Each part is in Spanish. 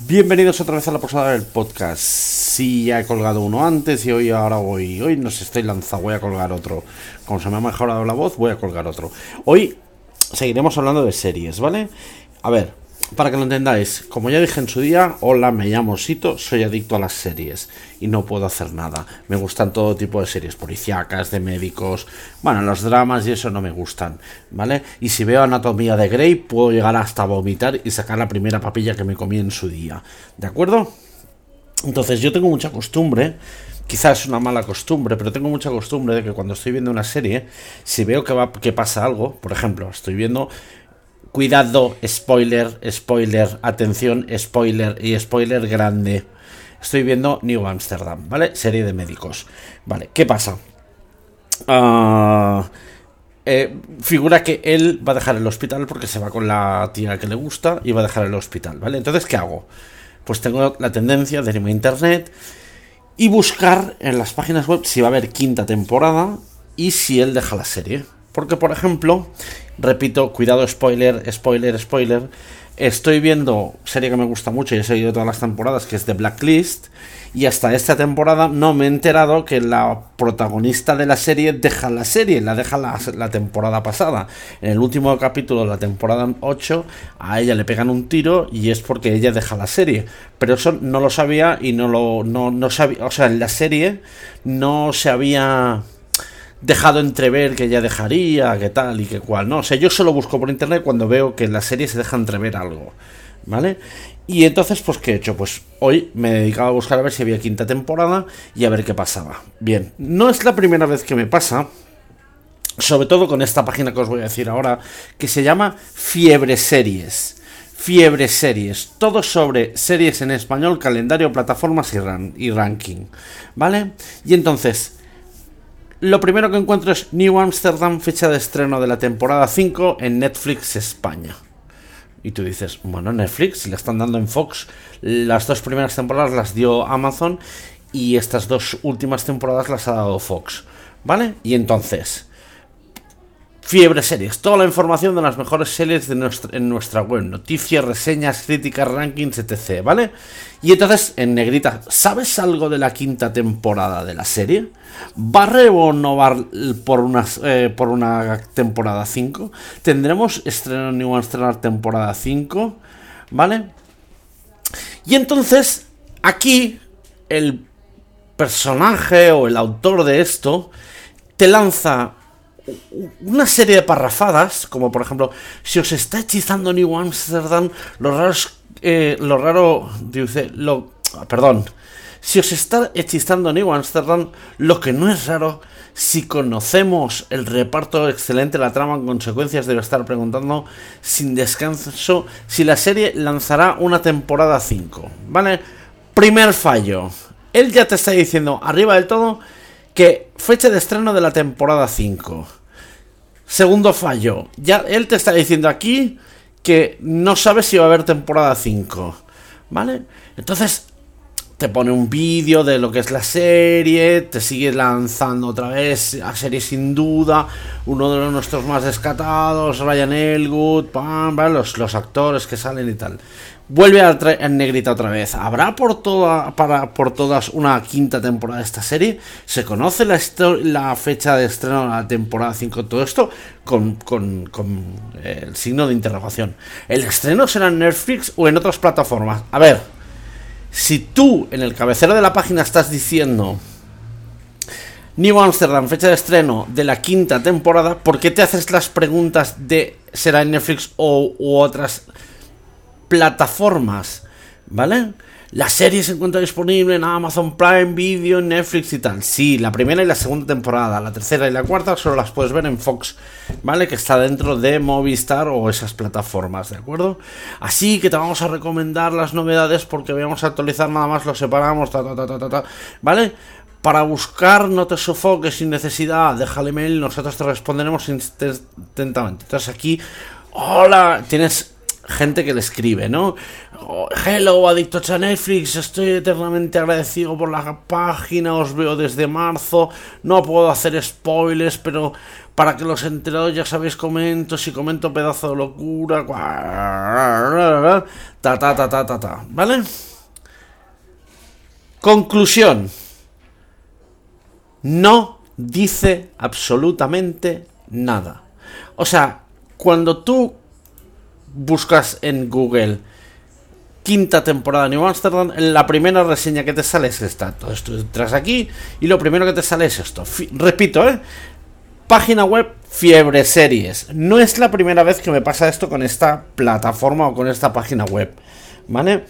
Bienvenidos otra vez a la posada del podcast. Sí, ya he colgado uno antes y hoy ahora voy. Hoy no sé, estoy lanzado, voy a colgar otro. Como se me ha mejorado la voz, voy a colgar otro. Hoy seguiremos hablando de series, ¿vale? A ver, para que lo entendáis, como ya dije en su día, hola, me llamo Sito, soy adicto a las series y no puedo hacer nada. Me gustan todo tipo de series, policíacas, de médicos, bueno, los dramas y eso no me gustan, ¿vale? Y si veo Anatomía de Grey, puedo llegar hasta vomitar y sacar la primera papilla que me comí en su día, ¿de acuerdo? Entonces yo tengo mucha costumbre quizás es una mala costumbre, pero tengo mucha costumbre de que cuando estoy viendo una serie, si veo que, va, que pasa algo, por ejemplo, estoy viendo Cuidado, spoiler, spoiler, atención, spoiler y spoiler grande. Estoy viendo New Amsterdam, ¿vale? Serie de médicos. Vale, ¿qué pasa? Ah, eh, figura que él va a dejar el hospital porque se va con la tía que le gusta y va a dejar el hospital, ¿vale? Entonces, ¿qué hago? Pues tengo la tendencia de irme a internet y buscar en las páginas web si va a haber quinta temporada y si él deja la serie. Porque, por ejemplo, repito, cuidado, spoiler, spoiler, spoiler. Estoy viendo serie que me gusta mucho y he seguido todas las temporadas, que es The Blacklist. Y hasta esta temporada no me he enterado que la protagonista de la serie deja la serie, la deja la, temporada pasada. En el último capítulo de la temporada 8, a ella le pegan un tiro y es porque ella deja la serie. Pero eso no lo sabía y no lo no, no sabía. O sea, en la serie no se había dejado entrever que ya dejaría, que tal y que cual, ¿no? O sea, yo solo busco por internet cuando veo que en la serie se deja entrever algo, ¿vale? Y entonces, pues, ¿qué he hecho? Pues hoy me he dedicado a buscar a ver si había quinta temporada y a ver qué pasaba. Bien, no es la primera vez que me pasa, sobre todo con esta página que os voy a decir ahora, que se llama Fiebre Series. Fiebre Series, todo sobre series en español, calendario, plataformas y ranking, ¿vale? Y entonces, lo primero que encuentro es New Amsterdam, fecha de estreno de la temporada 5 en Netflix España. Y tú dices, bueno, Netflix, la están dando en Fox, las dos primeras temporadas las dio Amazon y estas dos últimas temporadas las ha dado Fox. ¿Vale? Y entonces, Fiebre Series, toda la información de las mejores series de nuestra, en nuestra web, noticias, reseñas, críticas, rankings, etc. ¿Vale? Y entonces, en negrita, ¿sabes algo de la quinta temporada de la serie? ¿Va a renovar por una, eh, por una temporada 5? ¿Tendremos estreno New Amsterdam temporada 5? ¿Vale? Y entonces, aquí, el personaje o el autor de esto te lanza una serie de parrafadas, como por ejemplo, si os está hechizando New Amsterdam, lo raro eh, lo raro, dice, lo, perdón, si os está hechizando New Amsterdam, lo que no es raro, si conocemos el reparto excelente, la trama en consecuencias, debe estar preguntando sin descanso si la serie lanzará una temporada 5, ¿vale? Primer fallo, él ya te está diciendo arriba del todo que fecha de estreno de la temporada 5. Segundo fallo, ya él te está diciendo aquí que no sabe si va a haber temporada 5. ¿Vale? Entonces te pone un vídeo de lo que es la serie, te sigue lanzando otra vez a serie sin duda, uno de nuestros más descatados, Ryan Elwood, pam, los, los actores que salen y tal. Vuelve a en negrita otra vez. ¿Habrá por, toda, para, por todas una quinta temporada de esta serie? ¿Se conoce la, la fecha de estreno de la temporada 5? Todo esto con, con, con el signo de interrogación. ¿El estreno será en Netflix o en otras plataformas? A ver, si tú en el cabecero de la página estás diciendo New Amsterdam, fecha de estreno de la quinta temporada, ¿por qué te haces las preguntas de será en Netflix o u otras plataformas, ¿vale? La serie se encuentra disponible en Amazon Prime Video, Netflix y tal. Sí, la primera y la segunda temporada. La tercera y la cuarta solo las puedes ver en Fox, ¿vale? Que está dentro de Movistar o esas plataformas, ¿de acuerdo? Así que te vamos a recomendar las novedades porque vamos a actualizar nada más, lo separamos, ta, ta, ta, ta, ta, ¿vale? Para buscar, no te sofoques sin necesidad, déjale mail, nosotros te responderemos intensamente. Entonces aquí, hola, tienes gente que le escribe, ¿no? Hello, adictos a Netflix, estoy eternamente agradecido por la página, os veo desde marzo, no puedo hacer spoilers, pero para que los enterados ya sabéis comento, si comento pedazo de locura, ta ta ta ta ta ta, ¿vale? Conclusión. No dice absolutamente nada. O sea, cuando tú buscas en Google quinta temporada de New Amsterdam, la primera reseña que te sale es esta. Entonces tú entras aquí y lo primero que te sale es esto. repito, ¿eh? Página web Fiebre Series. No es la primera vez que me pasa esto con esta plataforma o con esta página web. ¿Vale?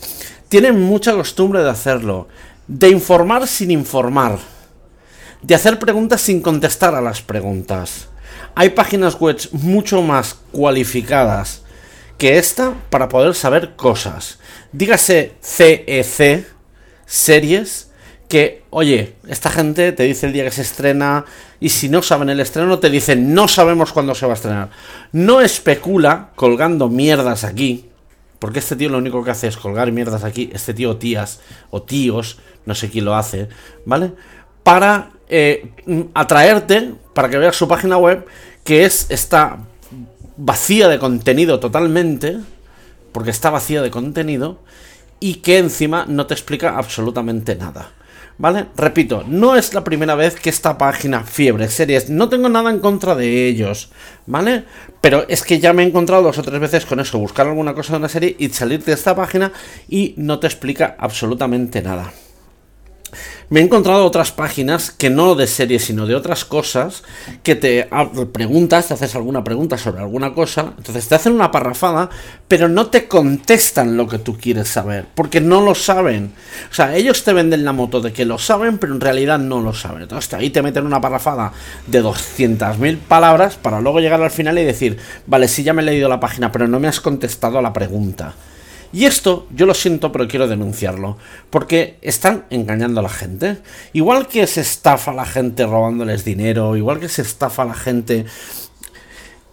Tienen mucha costumbre de hacerlo. De informar sin informar. De hacer preguntas sin contestar a las preguntas. Hay páginas web mucho más cualificadas que esta para poder saber cosas. Dígase CEC, e series, que, oye, esta gente te dice el día que se estrena y si no saben el estreno te dicen no sabemos cuándo se va a estrenar. No especula colgando mierdas aquí, porque este tío lo único que hace es colgar mierdas aquí, este tío tías o tíos, no sé quién lo hace, ¿vale? Para eh, atraerte, para que veas su página web, que es esta vacía de contenido totalmente, porque está vacía de contenido, y que encima no te explica absolutamente nada. ¿Vale? Repito, no es la primera vez que esta página Fiebre Series, no tengo nada en contra de ellos, ¿vale? Pero es que ya me he encontrado dos o tres veces con eso, buscar alguna cosa de una serie y salir de esta página y no te explica absolutamente nada me he encontrado otras páginas que no de series, sino de otras cosas, que te preguntas, te haces alguna pregunta sobre alguna cosa, entonces te hacen una parrafada, pero no te contestan lo que tú quieres saber, porque no lo saben. O sea, ellos te venden la moto de que lo saben, pero en realidad no lo saben. Entonces ahí te meten una parrafada de 200.000 palabras para luego llegar al final y decir, vale, sí ya me he leído la página, pero no me has contestado a la pregunta. Y esto, yo lo siento, pero quiero denunciarlo, porque están engañando a la gente. Igual que se estafa a la gente robándoles dinero, igual que se estafa a la gente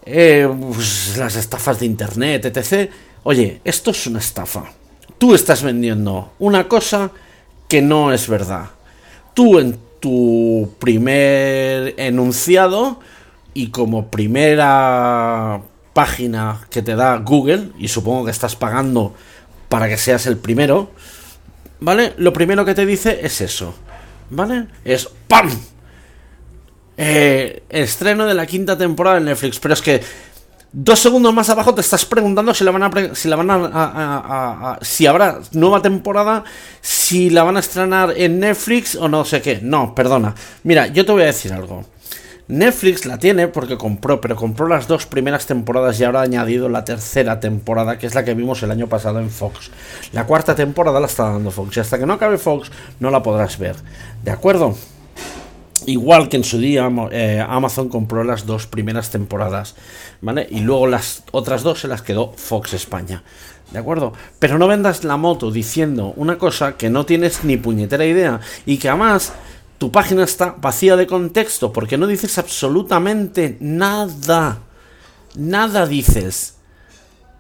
eh, pues, las estafas de internet, etc. Oye, esto es una estafa. Tú estás vendiendo una cosa que no es verdad. Tú en tu primer enunciado y como primera página que te da Google, y supongo que estás pagando para que seas el primero, ¿vale? Lo primero que te dice es eso, ¿vale? Es ¡PAM! Eh, estreno de la quinta temporada de Netflix, pero es que dos segundos más abajo te estás preguntando si la van a, si la van a, si habrá nueva temporada, si la van a estrenar en Netflix o no sé qué. No, perdona. Mira, yo te voy a decir algo. Netflix la tiene porque compró, pero compró las dos primeras temporadas y ahora ha añadido la tercera temporada, que es la que vimos el año pasado en Fox. La cuarta temporada la está dando Fox y hasta que no acabe Fox no la podrás ver. ¿De acuerdo? Igual que en su día eh, Amazon compró las dos primeras temporadas, ¿vale? Y luego las otras dos se las quedó Fox España. ¿De acuerdo? Pero no vendas la moto diciendo una cosa que no tienes ni puñetera idea y que además tu página está vacía de contexto porque no dices absolutamente nada. Nada dices.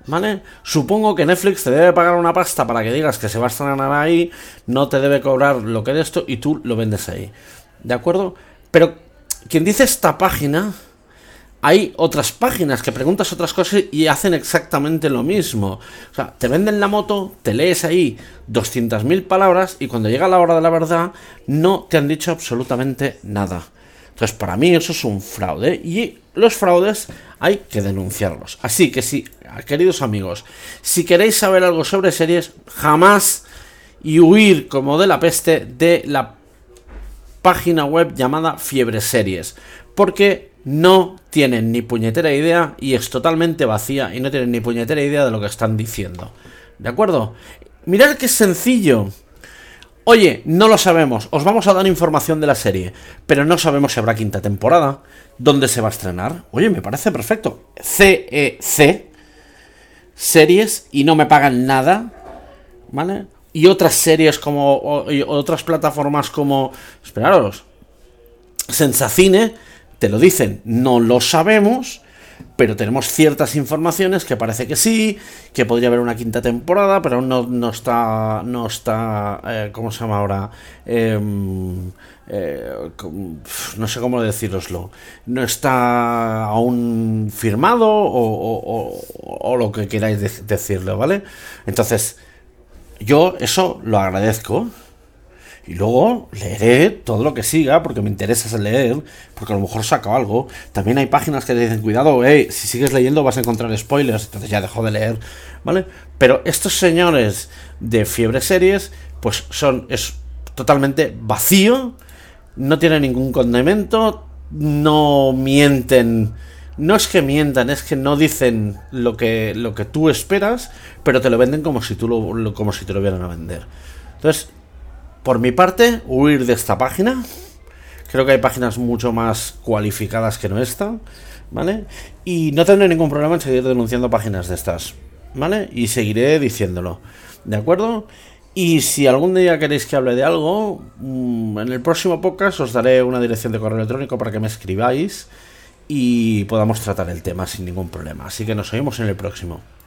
¿Vale? Supongo que Netflix te debe pagar una pasta para que digas que se va a estrenar ahí, no te debe cobrar lo que de esto y tú lo vendes ahí. ¿De acuerdo? Pero quien dice esta página hay otras páginas que preguntas otras cosas y hacen exactamente lo mismo. O sea, te venden la moto, te lees ahí 200.000 palabras y cuando llega la hora de la verdad no te han dicho absolutamente nada. Entonces, para mí eso es un fraude y los fraudes hay que denunciarlos. Así que sí, queridos amigos, si queréis saber algo sobre series, jamás y huir como de la peste de la página web llamada Fiebre Series. Porque no tienen ni puñetera idea y es totalmente vacía y no tienen ni puñetera idea de lo que están diciendo. ¿De acuerdo? Mirad qué sencillo. Oye, no lo sabemos, os vamos a dar información de la serie, pero no sabemos si habrá quinta temporada, dónde se va a estrenar. Oye, me parece perfecto. CEC, series, y no me pagan nada, ¿vale? Y otras series como, otras plataformas como, esperaros, Sensacine, te lo dicen, no lo sabemos, pero tenemos ciertas informaciones que parece que sí, que podría haber una quinta temporada, pero aún no, está, no está, eh, ¿cómo se llama ahora? Em, eh, no sé cómo deciroslo, no está aún firmado o, lo que queráis decirlo, ¿vale? Entonces, yo eso lo agradezco. Y luego leeré todo lo que siga, porque me interesa leer, porque a lo mejor saco algo. También hay páginas que te dicen, cuidado, hey, si sigues leyendo vas a encontrar spoilers, entonces ya dejo de leer, ¿vale? Pero estos señores de fiebre series, pues son, es totalmente vacío, no tienen ningún condimento, no mienten. No es que mientan, es que no dicen lo que, lo que tú esperas, pero te lo venden como si, tú lo, como si te lo vieran a vender. Entonces, por mi parte, huir de esta página. Creo que hay páginas mucho más cualificadas que no esta, ¿vale? Y no tendré ningún problema en seguir denunciando páginas de estas, ¿vale? Y seguiré diciéndolo, ¿de acuerdo? Y si algún día queréis que hable de algo, mm, en el próximo podcast os daré una dirección de correo electrónico para que me escribáis y podamos tratar el tema sin ningún problema. Así que nos oímos en el próximo.